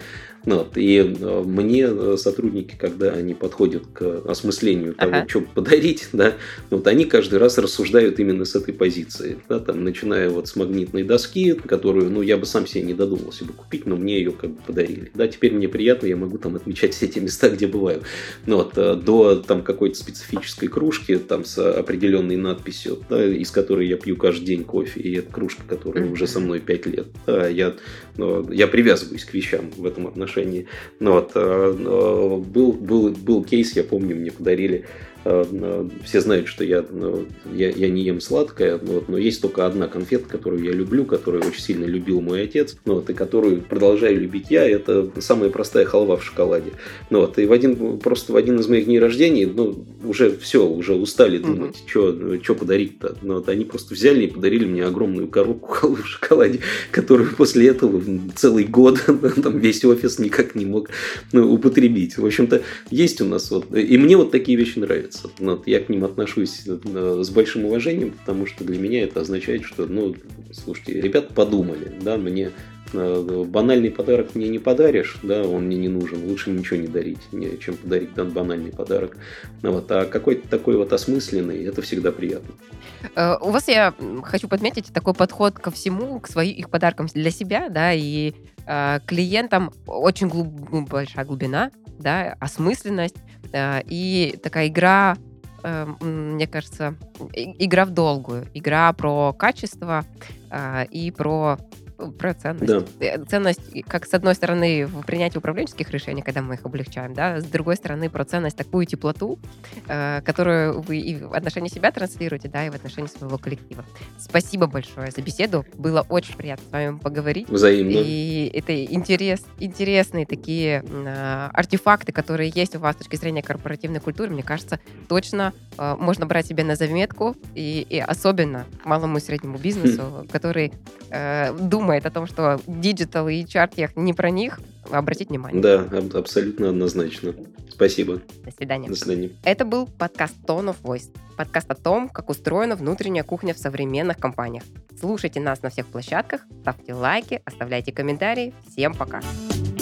Ну вот, и э, мне э, сотрудники, когда они подходят к осмыслению того, ага. что подарить, да, вот они каждый раз рассуждают именно с этой позиции, да, там, начиная вот с магнитной доски, которую, ну, я бы сам себе не додумался бы купить, но мне ее как бы подарили, да, теперь мне приятно, я могу там отмечать все те места, где бываю, ну, вот, э, до там какой-то специфической кружки, там, с определенной надписью, да, из которой я пью каждый день кофе, и это кружка, которая уже со мной 5 лет, да, я, я привязываюсь к вещам в этом отношении. Ну, вот, э, был, был, был кейс, я помню, мне подарили все знают, что я, ну, я, я не ем сладкое, вот, но есть только одна конфета, которую я люблю, которую очень сильно любил мой отец, ну, вот, и которую продолжаю любить я, это самая простая халва в шоколаде. Ну, вот, и в один, просто в один из моих дней рождения, ну, уже все, уже устали думать, mm-hmm. что подарить-то. Ну, вот, они просто взяли и подарили мне огромную коробку халвы в шоколаде, которую после этого целый год там весь офис никак не мог ну, употребить. В общем-то, есть у нас вот, и мне вот такие вещи нравятся я к ним отношусь э, с большим уважением, потому что для меня это означает, что, ну, слушайте, ребята подумали, да, мне э, банальный подарок мне не подаришь, да, он мне не нужен, лучше ничего не дарить, чем подарить дан банальный подарок. Ну вот, а какой-то такой вот осмысленный, это всегда приятно. Э, у вас, я хочу подметить, такой подход ко всему, к своим их подаркам для себя, да, и э, клиентам очень глуб, большая глубина, да, осмысленность, и такая игра, э, мне кажется, игра в долгую, игра про качество э, и про про ценность. Да. Э, ценность, как с одной стороны, в принятии управленческих решений, когда мы их облегчаем, да, с другой стороны, про ценность, такую теплоту, э, которую вы и в отношении себя транслируете, да, и в отношении своего коллектива. Спасибо большое за беседу. Было очень приятно с вами поговорить. Взаимно. И это интерес, интересные такие э, артефакты, которые есть у вас с точки зрения корпоративной культуры, мне кажется, точно э, можно брать себе на заметку, и, и особенно малому и среднему бизнесу, который э, думает думает о том, что digital и HR-tech не про них, обратить внимание. Да, абсолютно однозначно. Спасибо. До свидания. До свидания. Это был подкаст Tone of Voice. Подкаст о том, как устроена внутренняя кухня в современных компаниях. Слушайте нас на всех площадках, ставьте лайки, оставляйте комментарии. Всем пока. Пока.